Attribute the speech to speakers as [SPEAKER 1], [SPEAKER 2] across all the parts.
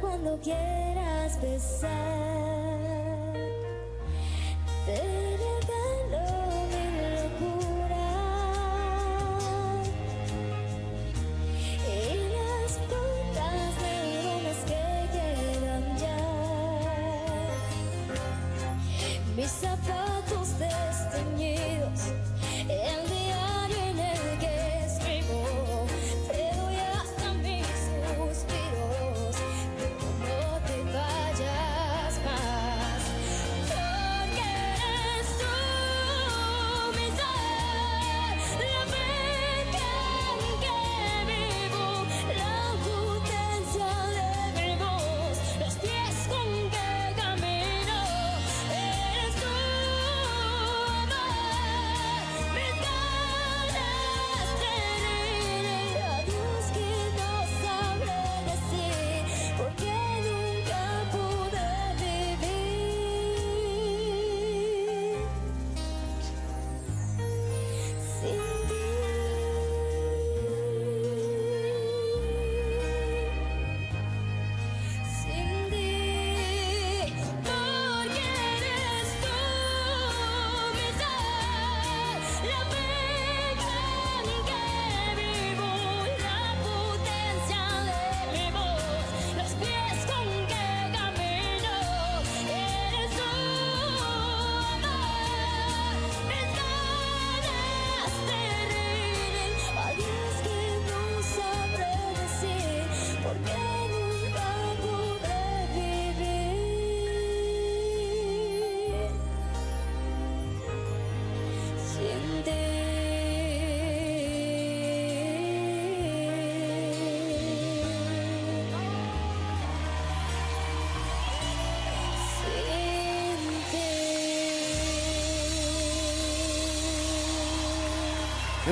[SPEAKER 1] cuando quieras besar.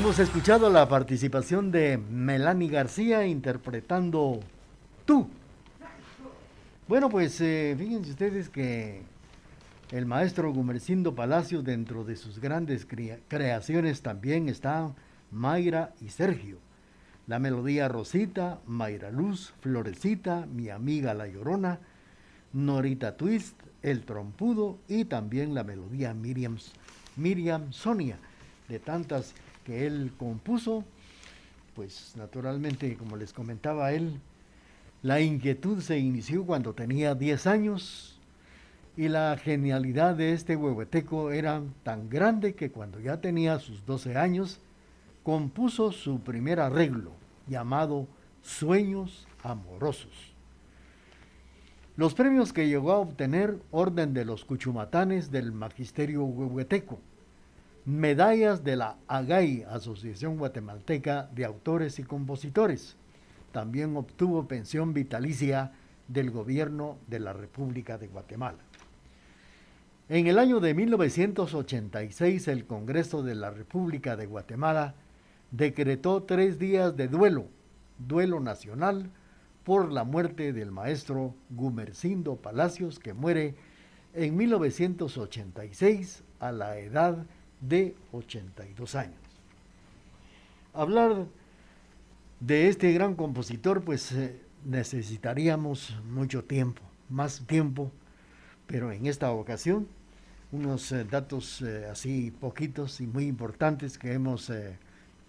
[SPEAKER 2] Hemos escuchado la participación de Melanie García interpretando Tú. Bueno, pues eh, fíjense ustedes que el maestro Gumercindo Palacios, dentro de sus grandes creaciones, también está Mayra y Sergio. La melodía Rosita, Mayra Luz, Florecita, Mi amiga La Llorona, Norita Twist, El Trompudo y también la melodía Miriam, Miriam Sonia, de tantas que él compuso, pues naturalmente, como les comentaba él, la inquietud se inició cuando tenía 10 años y la genialidad de este huehueteco era tan grande que cuando ya tenía sus 12 años, compuso su primer arreglo llamado Sueños Amorosos. Los premios que llegó a obtener, orden de los cuchumatanes del Magisterio Huehueteco, medallas de la AGAI, Asociación Guatemalteca de Autores y Compositores. También obtuvo pensión vitalicia del gobierno de la República de Guatemala. En el año de 1986 el Congreso de la República de Guatemala decretó tres días de duelo, duelo nacional, por la muerte del maestro Gumercindo Palacios, que muere en 1986 a la edad de 82 años. Hablar de este gran compositor, pues eh, necesitaríamos mucho tiempo, más tiempo, pero en esta ocasión unos eh, datos eh, así poquitos y muy importantes que hemos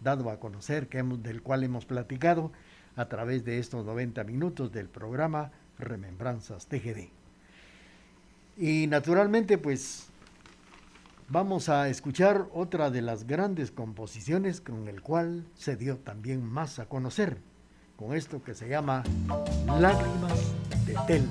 [SPEAKER 2] dado a conocer, que hemos, del cual hemos platicado a través de estos 90 minutos del programa Remembranzas TGD. Y naturalmente, pues vamos a escuchar otra de las grandes composiciones con el cual se dio también más a conocer, con esto que se llama Lágrimas de Tel.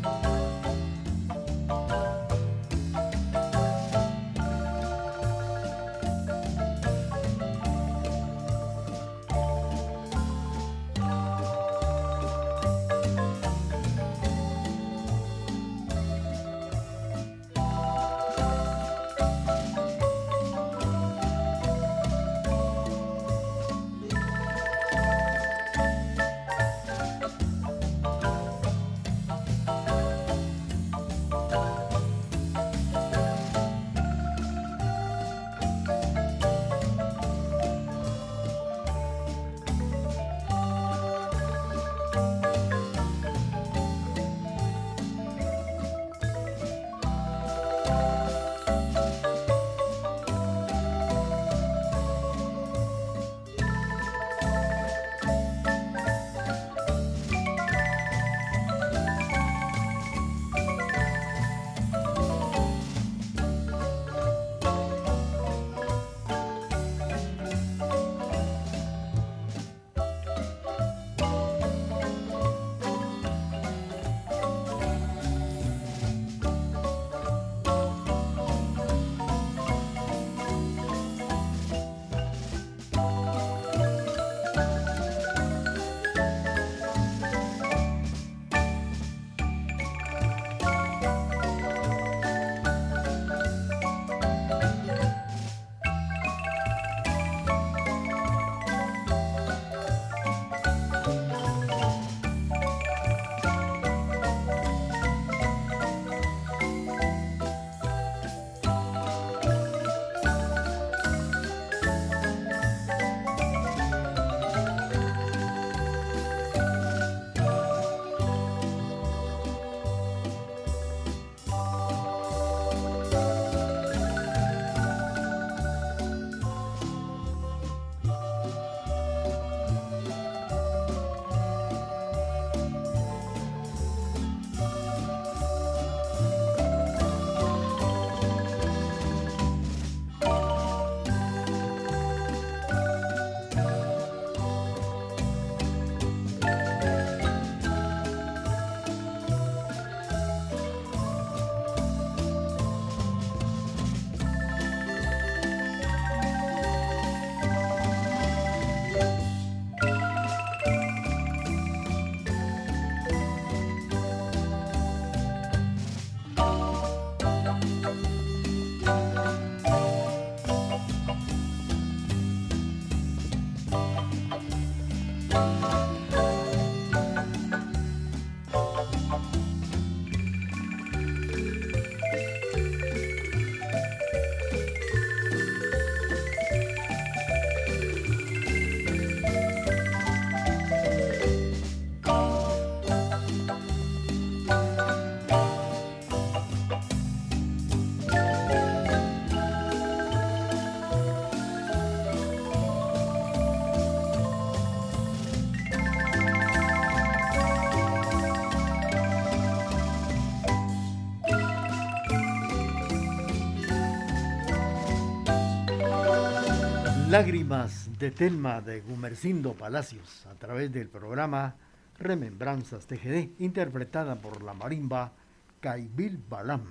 [SPEAKER 2] De Telma de Gumercindo Palacios a través del programa Remembranzas TGD, interpretada por la marimba Caibil Balam.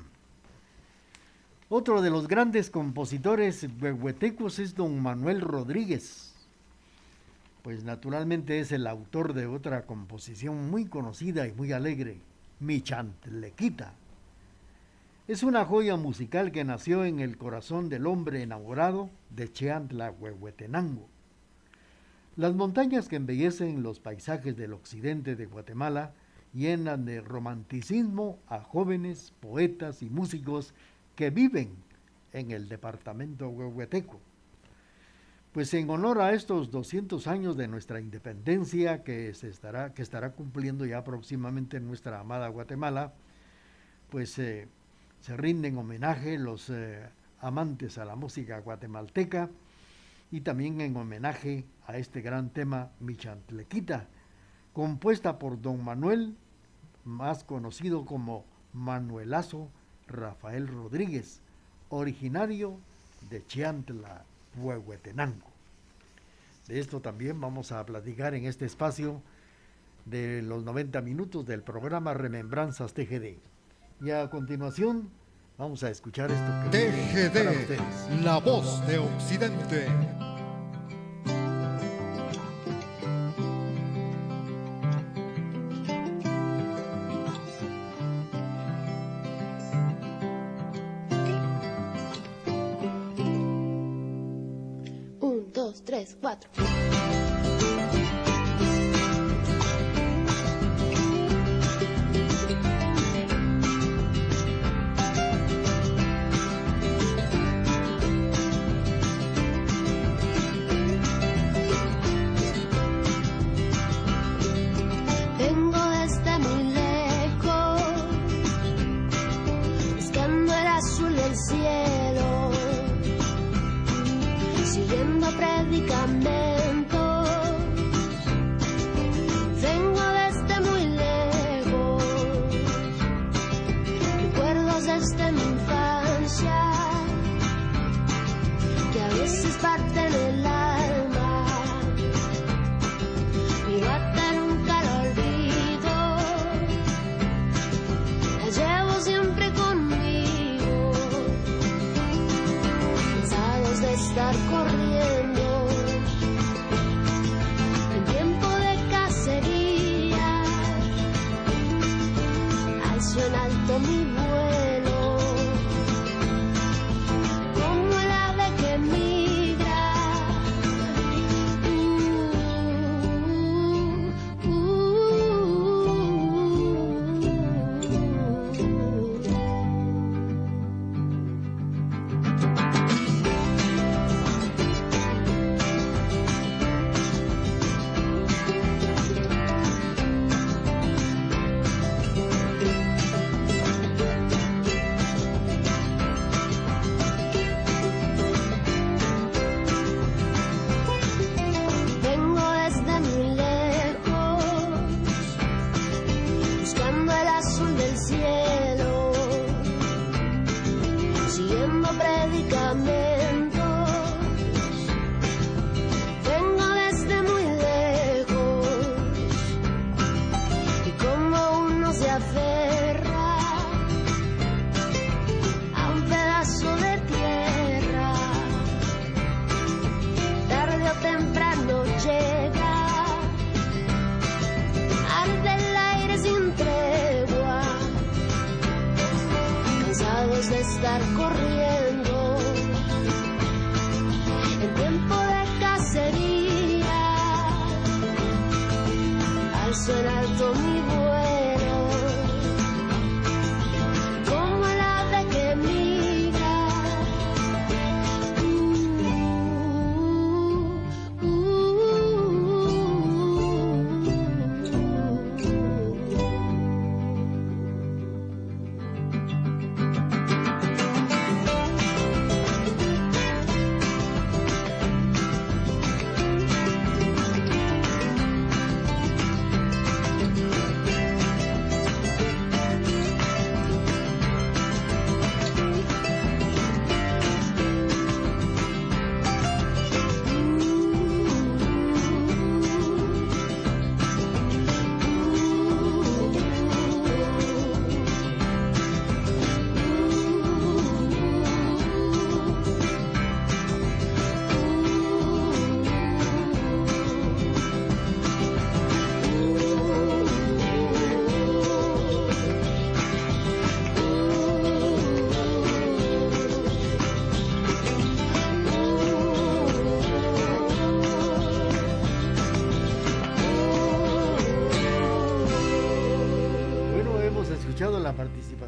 [SPEAKER 2] Otro de los grandes compositores huehuetecos es don Manuel Rodríguez, pues naturalmente es el autor de otra composición muy conocida y muy alegre, Mi Chantlequita. Es una joya musical que nació en el corazón del hombre enamorado de Cheantla, Huehuetenango. Las montañas que embellecen los paisajes del occidente de Guatemala llenan de romanticismo a jóvenes, poetas y músicos que viven en el departamento huehueteco. Pues en honor a estos 200 años de nuestra independencia que, se estará, cumpliendo ya próximamente en nuestra amada Guatemala, pues eh, se rinden homenaje los eh, amantes a la música guatemalteca y también en homenaje a este gran tema Michantlequita, compuesta por don Manuel, más conocido como Manuelazo Rafael Rodríguez, originario de Chiantla, Huehuetenango. De esto también vamos a platicar en este espacio de los 90 minutos del programa Remembranzas TGD. Y a continuación vamos a escuchar esto
[SPEAKER 3] que TGD, la voz de Occidente.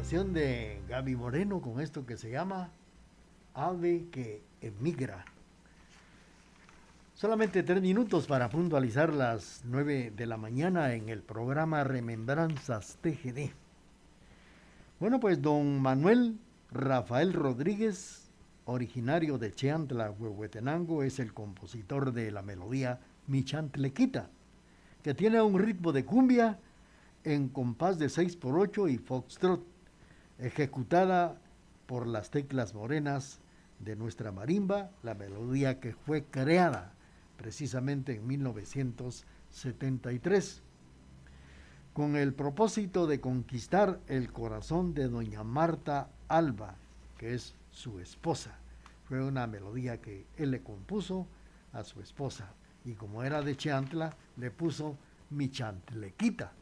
[SPEAKER 2] De Gaby Moreno con esto que se llama Ave que emigra. Solamente tres minutos para puntualizar las nueve de la mañana en el programa Remembranzas TGD. Bueno, pues don Manuel Rafael Rodríguez, originario de Cheantla, Huehuetenango, es el compositor de la melodía Mi Chantlequita, que tiene un ritmo de cumbia en compás de 6 por 8 y foxtrot, ejecutada por las teclas morenas de nuestra marimba, la melodía que fue creada precisamente en 1973, con el propósito de conquistar el corazón de doña Marta Alba, que es su esposa. Fue una melodía que él le compuso a su esposa y como era de Chantla, le puso mi chantlequita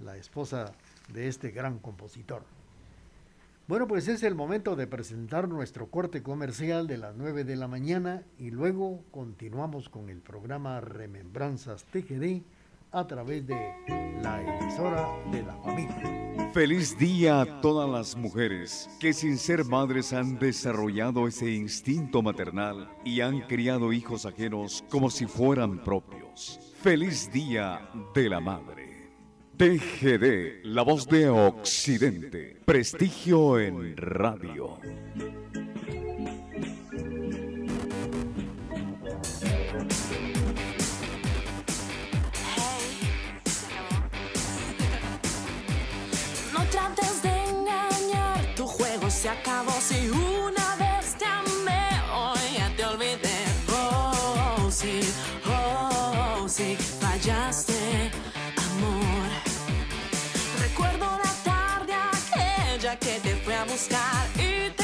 [SPEAKER 2] la esposa de este gran compositor. Bueno, pues es el momento de presentar nuestro corte comercial de las 9 de la mañana y luego continuamos con el programa Remembranzas TGD a través de la emisora de la familia.
[SPEAKER 4] Feliz día a todas las mujeres que sin ser madres han desarrollado ese instinto maternal y han criado hijos ajenos como si fueran propios. Feliz día de la madre. TGD, la voz de Occidente. Prestigio en radio.
[SPEAKER 5] No trates de engañar, tu juego se acabó si buscar y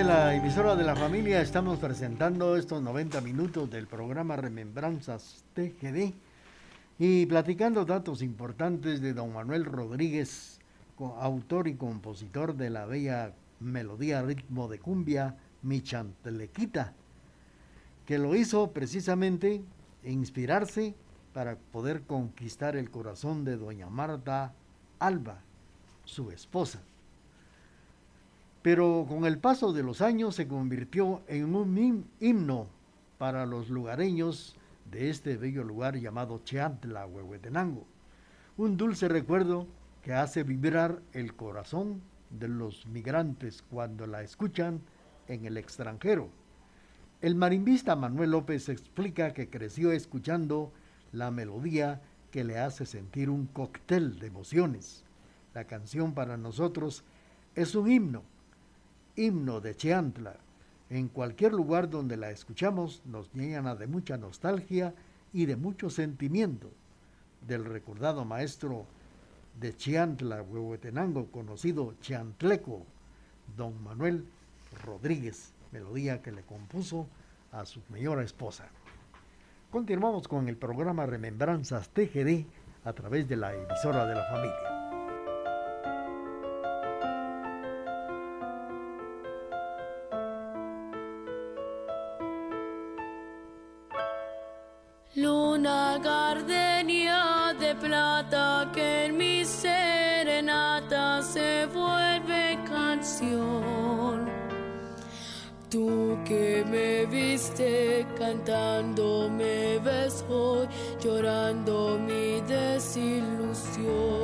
[SPEAKER 2] emisora de la familia estamos presentando estos 90 minutos del programa Remembranzas TGD y platicando datos importantes de don Manuel Rodríguez, autor y compositor de la bella melodía ritmo de cumbia Michantelequita, que lo hizo precisamente inspirarse para poder conquistar el corazón de doña Marta Alba, su esposa pero con el paso de los años se convirtió en un himno para los lugareños de este bello lugar llamado Cheantla, Huehuetenango. Un dulce recuerdo que hace vibrar el corazón de los migrantes cuando la escuchan en el extranjero. El marimbista Manuel López explica que creció escuchando la melodía que le hace sentir un cóctel de emociones. La canción para nosotros es un himno himno de Cheantla. En cualquier lugar donde la escuchamos nos llena de mucha nostalgia y de mucho sentimiento del recordado maestro de Cheantla, Huehuetenango, conocido Cheantleco, don Manuel Rodríguez, melodía que le compuso a su señora esposa. Continuamos con el programa Remembranzas TGD a través de la emisora de la familia.
[SPEAKER 6] Cantando me ves hoy, llorando mi desilusión.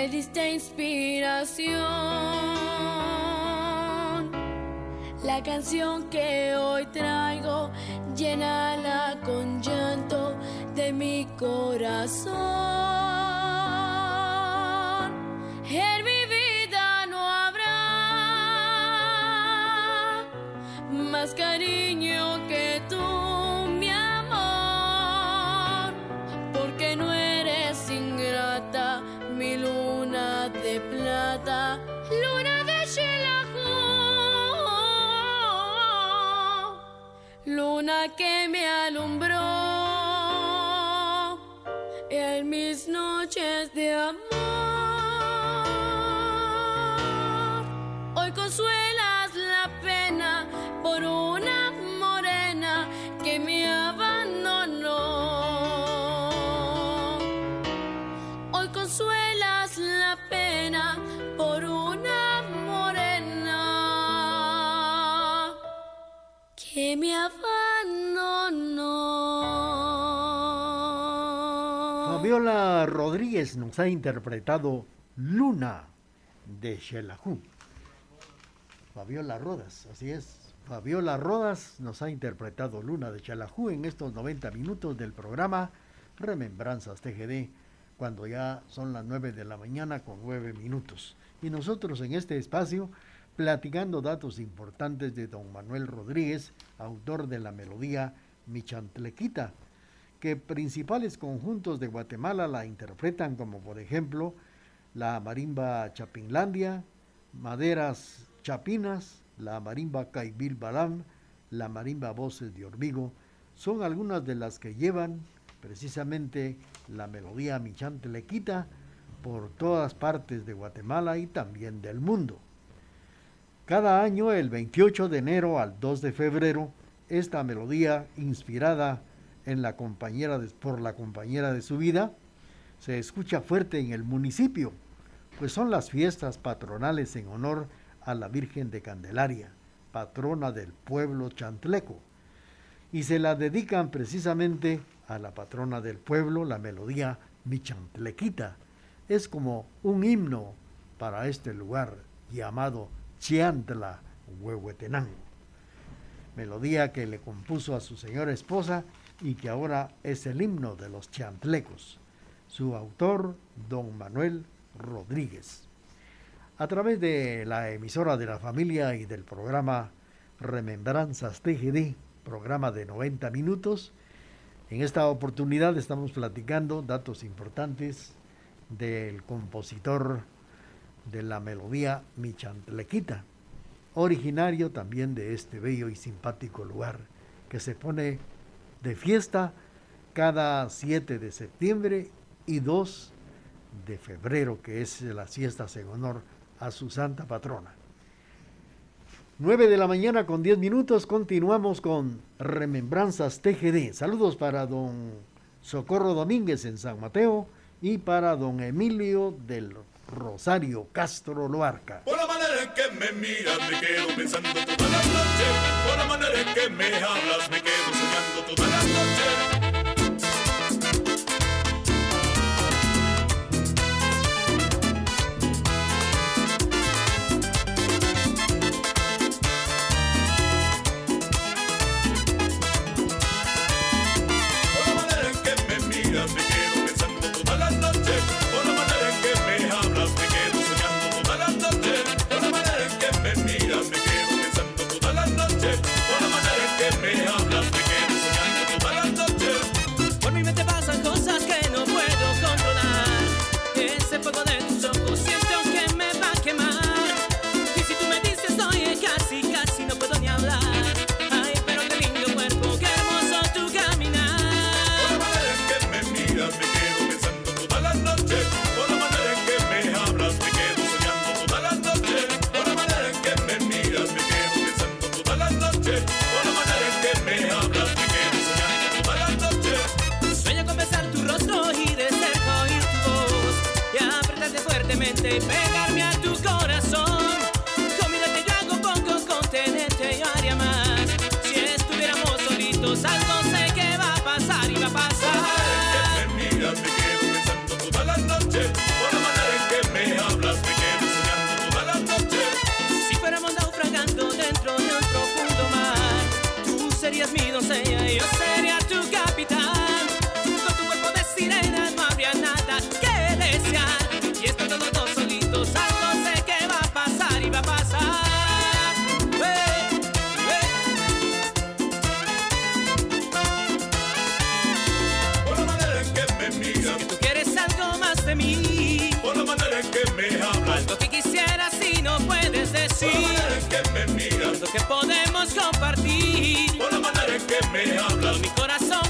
[SPEAKER 6] Me diste inspiración. La canción que hoy traigo, llénala con llanto de mi corazón. Que me alumbró en mis noches de amor.
[SPEAKER 2] Fabiola Rodríguez nos ha interpretado Luna de Xelajú. Fabiola Rodas, así es. Fabiola Rodas nos ha interpretado Luna de Chalajú en estos 90 minutos del programa Remembranzas TGD, cuando ya son las 9 de la mañana con 9 minutos. Y nosotros en este espacio platicando datos importantes de don Manuel Rodríguez, autor de la melodía Michantlequita, que principales conjuntos de Guatemala la interpretan como por ejemplo la marimba Chapinlandia, Maderas Chapinas, la marimba Caibil Balam, la marimba Voces de Hormigo, son algunas de las que llevan precisamente la melodía Michante Lequita por todas partes de Guatemala y también del mundo. Cada año, el 28 de enero al 2 de febrero, esta melodía inspirada en la compañera de- por la compañera de su vida se escucha fuerte en el municipio, pues son las fiestas patronales en honor a la Virgen de Candelaria, patrona del pueblo chantleco, y se la dedican precisamente a la patrona del pueblo, la melodía Mi Chantlequita. Es como un himno para este lugar llamado Chiantla Huehuetenango melodía que le compuso a su señora esposa y que ahora es el himno de los chantlecos. Su autor, don Manuel Rodríguez. A través de la emisora de la familia y del programa Remembranzas TGD, programa de 90 minutos, en esta oportunidad estamos platicando datos importantes del compositor de la melodía Mi Chantlequita, originario también de este bello y simpático lugar que se pone de fiesta cada 7 de septiembre y 2 de febrero, que es las fiestas en honor a su santa patrona. 9 de la mañana con 10 minutos, continuamos con Remembranzas TGD. Saludos para don Socorro Domínguez en San Mateo y para don Emilio del Rosario Castro Loarca.
[SPEAKER 7] Por la manera en que me miras me quedo pensando todas las noches. Por la manera en que me hablas me quedo soñando todas las noches.
[SPEAKER 5] Puedes
[SPEAKER 7] por la
[SPEAKER 5] decir,
[SPEAKER 7] manera en que me miras,
[SPEAKER 5] algo que podemos compartir.
[SPEAKER 7] por la manera en que me hablas.
[SPEAKER 5] Mi corazón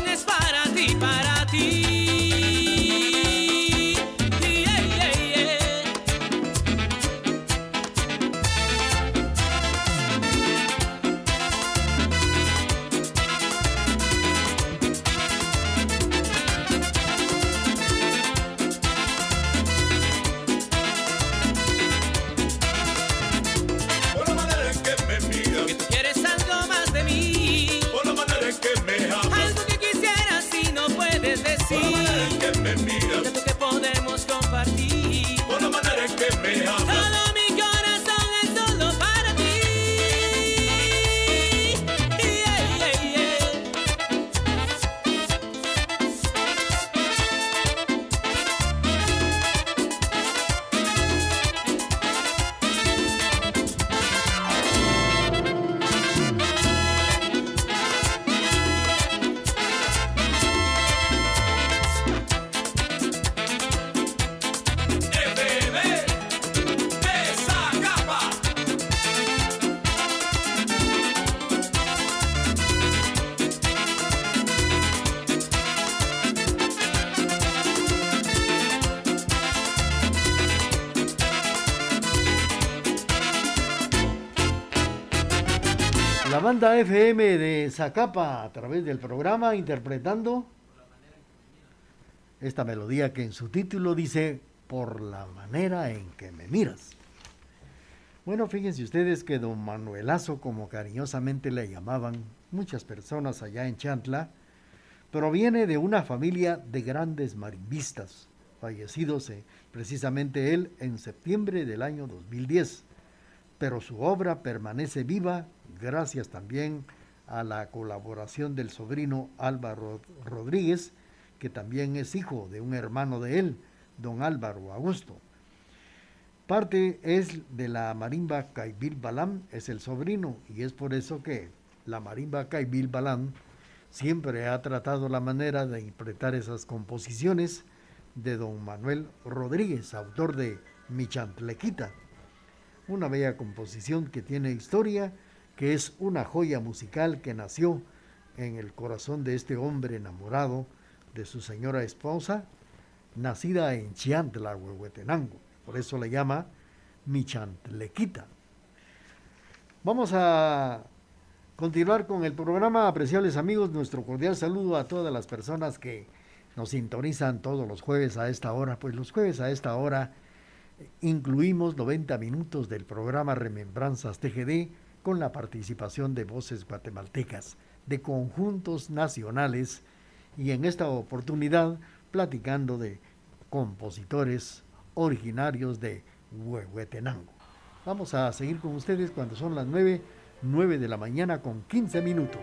[SPEAKER 2] banda FM de Zacapa a través del programa interpretando esta melodía que en su título dice Por la manera en que me miras. Bueno, fíjense ustedes que don Manuelazo, como cariñosamente le llamaban muchas personas allá en Chantla, proviene de una familia de grandes marimbistas, fallecidos eh, precisamente él en septiembre del año 2010. Pero su obra permanece viva gracias también a la colaboración del sobrino Álvaro Rodríguez, que también es hijo de un hermano de él, don Álvaro Augusto. Parte es de la marimba Caibil Balam, es el sobrino, y es por eso que la marimba Caibil Balam siempre ha tratado la manera de interpretar esas composiciones de don Manuel Rodríguez, autor de Mi Chantlequita, una bella composición que tiene historia, que es una joya musical que nació en el corazón de este hombre enamorado de su señora esposa, nacida en Chiantla, Huehuetenango. Por eso le llama Mi Chantlequita. Vamos a continuar con el programa, apreciables amigos, nuestro cordial saludo a todas las personas que nos sintonizan todos los jueves a esta hora. Pues los jueves a esta hora incluimos 90 minutos del programa Remembranzas TGD con la participación de voces guatemaltecas, de conjuntos nacionales y en esta oportunidad platicando de compositores originarios de Huehuetenango. Vamos a seguir con ustedes cuando son las 9, 9 de la mañana con 15 minutos.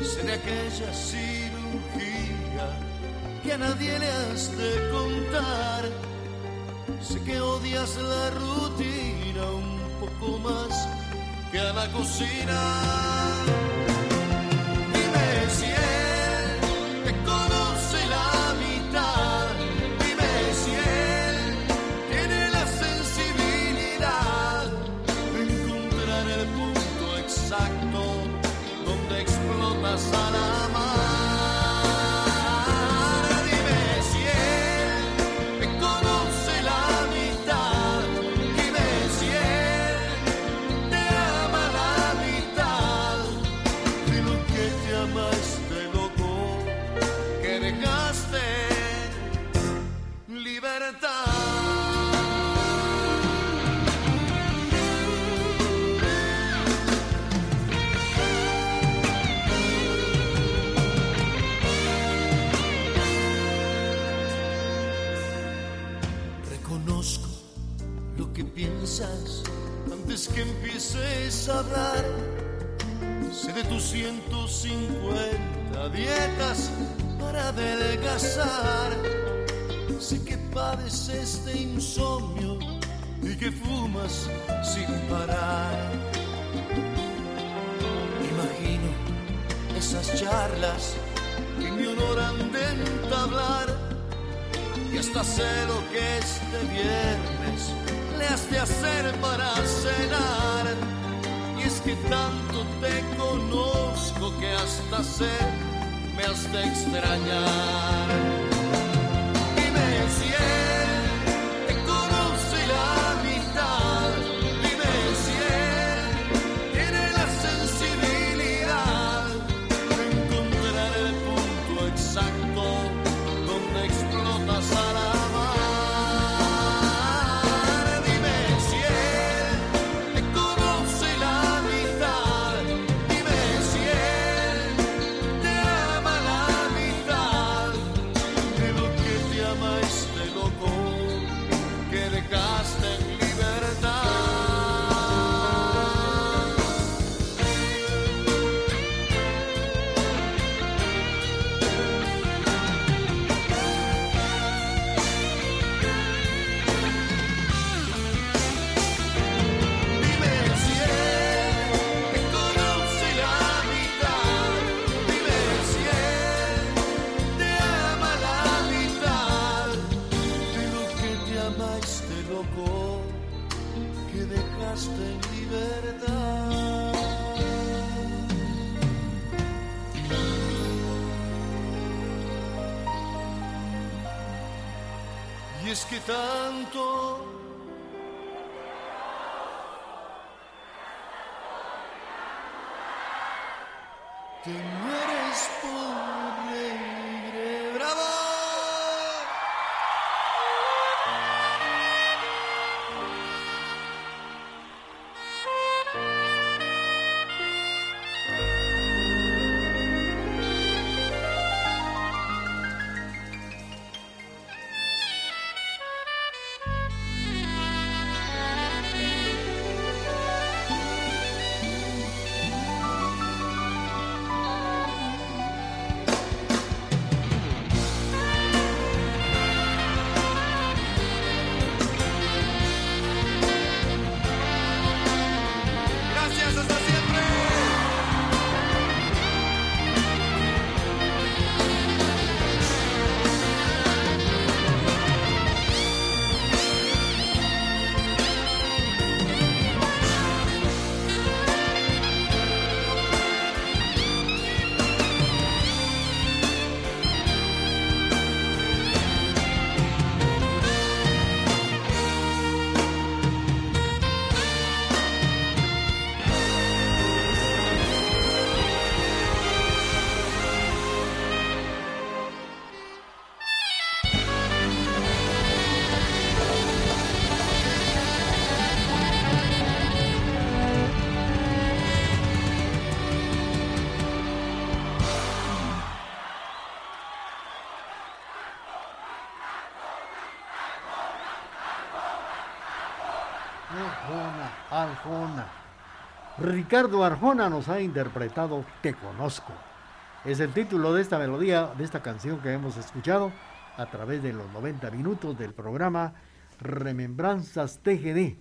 [SPEAKER 8] De aquella cirugía que a nadie le has de contar. Sé que odias la rutina un poco más que a la cocina. De insomnio y que fumas sin parar. Imagino esas charlas que me honoran de entablar y hasta sé lo que este viernes le has de hacer para cenar. Y es que tanto te conozco que hasta sé me has de extrañar. Y es que tanto te mueres por
[SPEAKER 2] Arjona. Ricardo Arjona nos ha interpretado Te conozco. Es el título de esta melodía, de esta canción que hemos escuchado a través de los 90 minutos del programa Remembranzas TGD.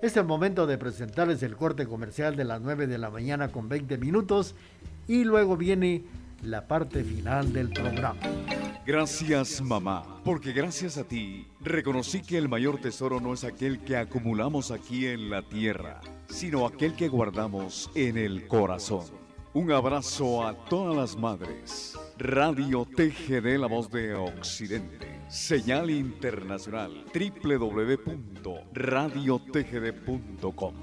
[SPEAKER 2] Es el momento de presentarles el corte comercial de las 9 de la mañana con 20 minutos y luego viene la parte final del programa.
[SPEAKER 4] Gracias mamá, porque gracias a ti reconocí que el mayor tesoro no es aquel que acumulamos aquí en la tierra, sino aquel que guardamos en el corazón. Un abrazo a todas las madres. Radio TGD La Voz de Occidente. Señal internacional www.radiotgd.com.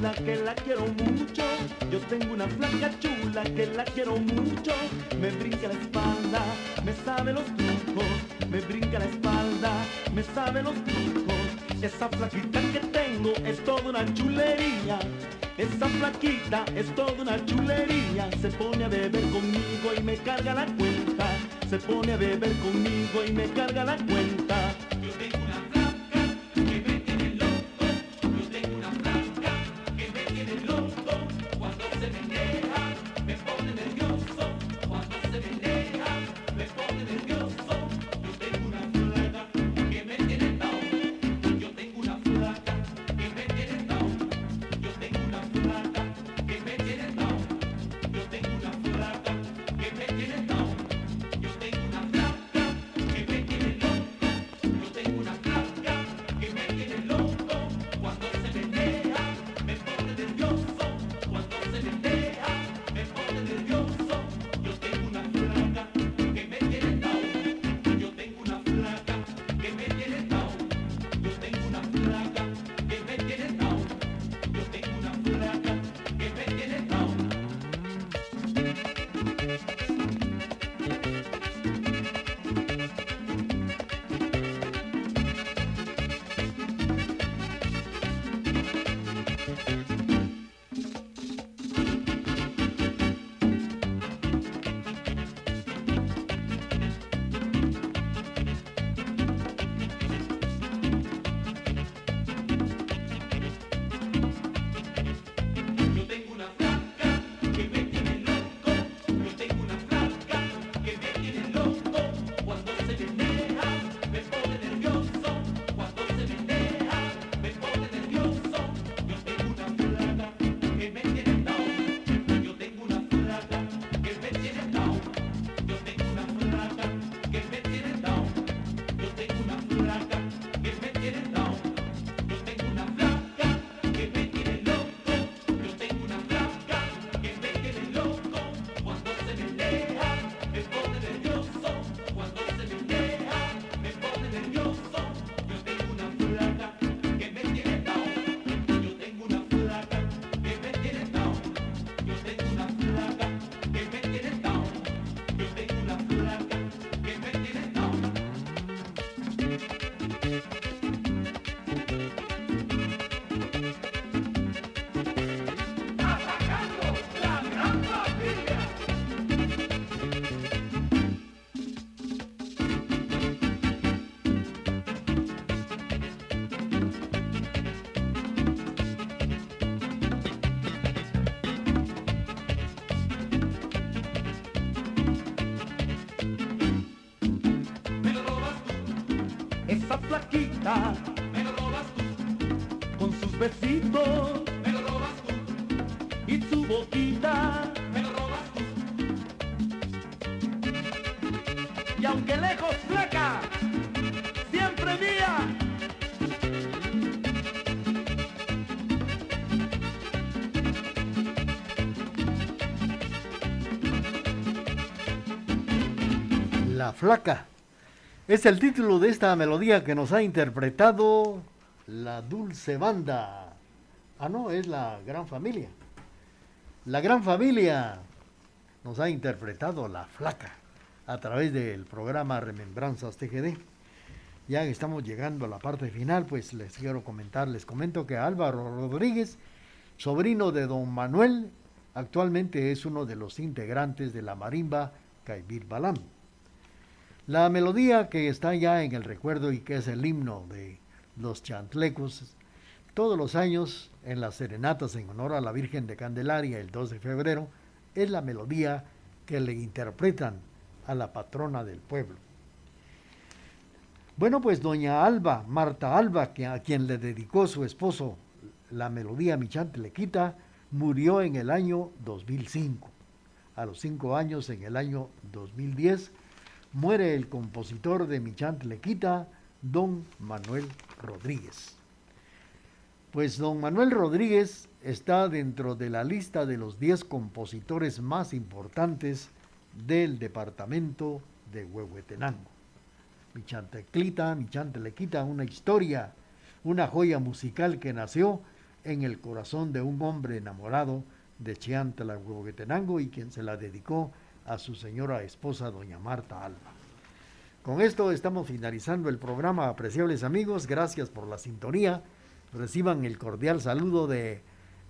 [SPEAKER 9] que la quiero mucho. Yo tengo una flaca chula que la quiero mucho. Me brinca la espalda, me sabe los trucos. Me brinca la espalda, me sabe los trucos. Esa flaquita que tengo es toda una chulería. Esa flaquita es toda una chulería. Se pone a beber conmigo y me carga la cuenta. Se pone a beber conmigo y me carga la cuenta. Flaquita, me lo robas tú. Con sus besitos, me lo robas tú. Y su boquita, me lo robas tú. Y aunque lejos flaca, siempre mía.
[SPEAKER 2] La Flaca. Es el título de esta melodía que nos ha interpretado la Dulce Banda. Ah, no, es la Gran Familia. La Gran Familia nos ha interpretado La Flaca a través del programa Remembranzas TGD. Ya estamos llegando a la parte final, pues les quiero comentar, les comento que Álvaro Rodríguez, sobrino de don Manuel, actualmente es uno de los integrantes de la marimba Caibir Balam. La melodía que está ya en el recuerdo y que es el himno de los chantlecos, todos los años en las serenatas en honor a la Virgen de Candelaria el 2 de febrero, es la melodía que le interpretan a la patrona del pueblo. Bueno, pues doña Alba, Marta Alba, a quien le dedicó su esposo la melodía Mi Chantlequita, murió en el año 2005. A los cinco años, en el año 2010, muere el compositor de Mi Chantlequita, don Manuel Rodríguez. Pues don Manuel Rodríguez está dentro de la lista de los 10 compositores más importantes del departamento de Huehuetenango. Mi Chanteclita, Mi una historia, una joya musical que nació en el corazón de un hombre enamorado de Chiantla, Huehuetenango y quien se la dedicó a su señora esposa, doña Marta Alba. Con esto estamos finalizando el programa, apreciables amigos. Gracias por la sintonía. Reciban el cordial saludo de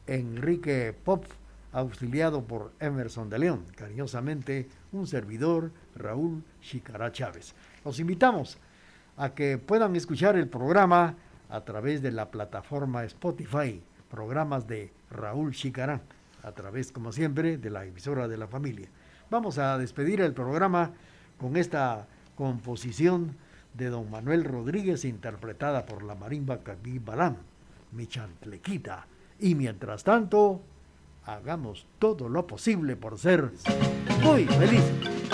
[SPEAKER 2] Enrique Pop, auxiliado por Emerson de León. Cariñosamente, un servidor, Raúl Chicará Chávez. Los invitamos a que puedan escuchar el programa a través de la plataforma Spotify, programas de Raúl Chicará, a través, como siempre, de la emisora de la familia. Vamos a despedir el programa con esta composición de don Manuel Rodríguez interpretada por la marimba Cabí Balán, mi chantlequita. Y mientras tanto, hagamos todo lo posible por ser muy felices.